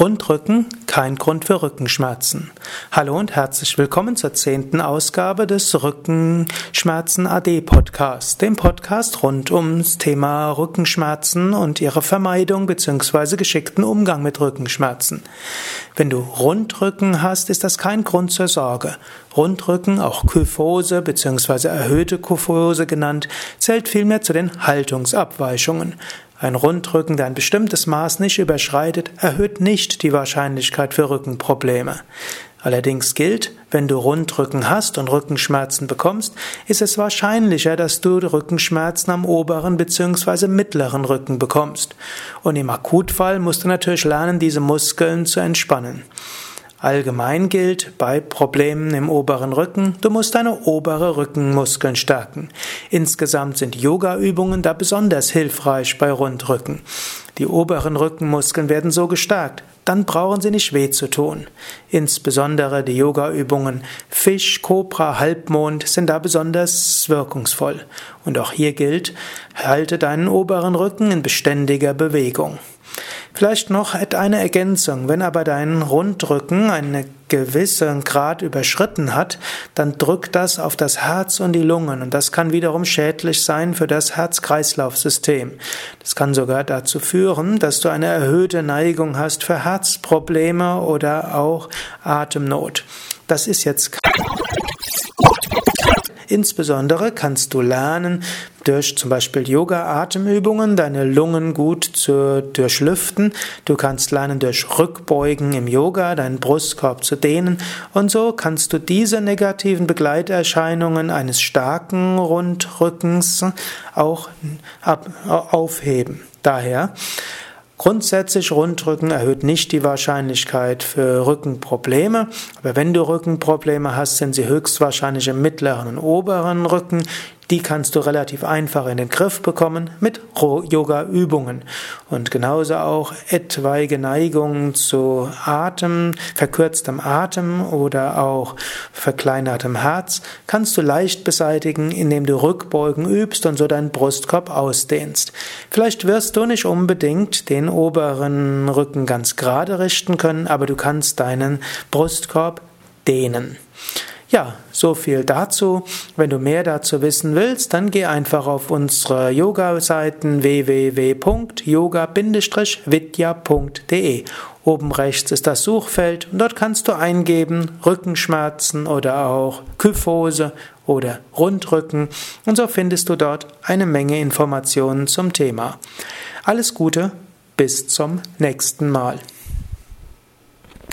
Rundrücken, kein Grund für Rückenschmerzen. Hallo und herzlich willkommen zur zehnten Ausgabe des Rückenschmerzen AD Podcast, dem Podcast rund ums Thema Rückenschmerzen und ihre Vermeidung bzw. geschickten Umgang mit Rückenschmerzen. Wenn du Rundrücken hast, ist das kein Grund zur Sorge. Rundrücken, auch Kyphose bzw. erhöhte Kyphose genannt, zählt vielmehr zu den Haltungsabweichungen. Ein Rundrücken, der ein bestimmtes Maß nicht überschreitet, erhöht nicht die Wahrscheinlichkeit für Rückenprobleme. Allerdings gilt, wenn du Rundrücken hast und Rückenschmerzen bekommst, ist es wahrscheinlicher, dass du Rückenschmerzen am oberen bzw. mittleren Rücken bekommst. Und im Akutfall musst du natürlich lernen, diese Muskeln zu entspannen. Allgemein gilt bei Problemen im oberen Rücken, du musst deine obere Rückenmuskeln stärken. Insgesamt sind Yoga-Übungen da besonders hilfreich bei Rundrücken. Die oberen Rückenmuskeln werden so gestärkt, dann brauchen sie nicht weh zu tun. Insbesondere die Yoga-Übungen Fisch, Kobra, Halbmond sind da besonders wirkungsvoll. Und auch hier gilt, halte deinen oberen Rücken in beständiger Bewegung. Vielleicht noch eine Ergänzung. Wenn aber dein Rundrücken einen gewissen Grad überschritten hat, dann drückt das auf das Herz und die Lungen und das kann wiederum schädlich sein für das Herz-Kreislauf-System. Das kann sogar dazu führen, dass du eine erhöhte Neigung hast für Herzprobleme oder auch Atemnot. Das ist jetzt Insbesondere kannst du lernen, durch zum Beispiel Yoga-Atemübungen deine Lungen gut zu durchlüften. Du kannst lernen, durch Rückbeugen im Yoga deinen Brustkorb zu dehnen. Und so kannst du diese negativen Begleiterscheinungen eines starken Rundrückens auch aufheben. Daher Grundsätzlich Rundrücken erhöht nicht die Wahrscheinlichkeit für Rückenprobleme, aber wenn du Rückenprobleme hast, sind sie höchstwahrscheinlich im mittleren und oberen Rücken. Die kannst du relativ einfach in den Griff bekommen mit Yoga-Übungen. Und genauso auch etwaige Neigungen zu Atem, verkürztem Atem oder auch verkleinertem Herz kannst du leicht beseitigen, indem du Rückbeugen übst und so deinen Brustkorb ausdehnst. Vielleicht wirst du nicht unbedingt den oberen Rücken ganz gerade richten können, aber du kannst deinen Brustkorb dehnen. Ja, so viel dazu. Wenn du mehr dazu wissen willst, dann geh einfach auf unsere Yoga-Seiten www.yoga-vidya.de. Oben rechts ist das Suchfeld und dort kannst du eingeben Rückenschmerzen oder auch Kyphose oder Rundrücken und so findest du dort eine Menge Informationen zum Thema. Alles Gute, bis zum nächsten Mal.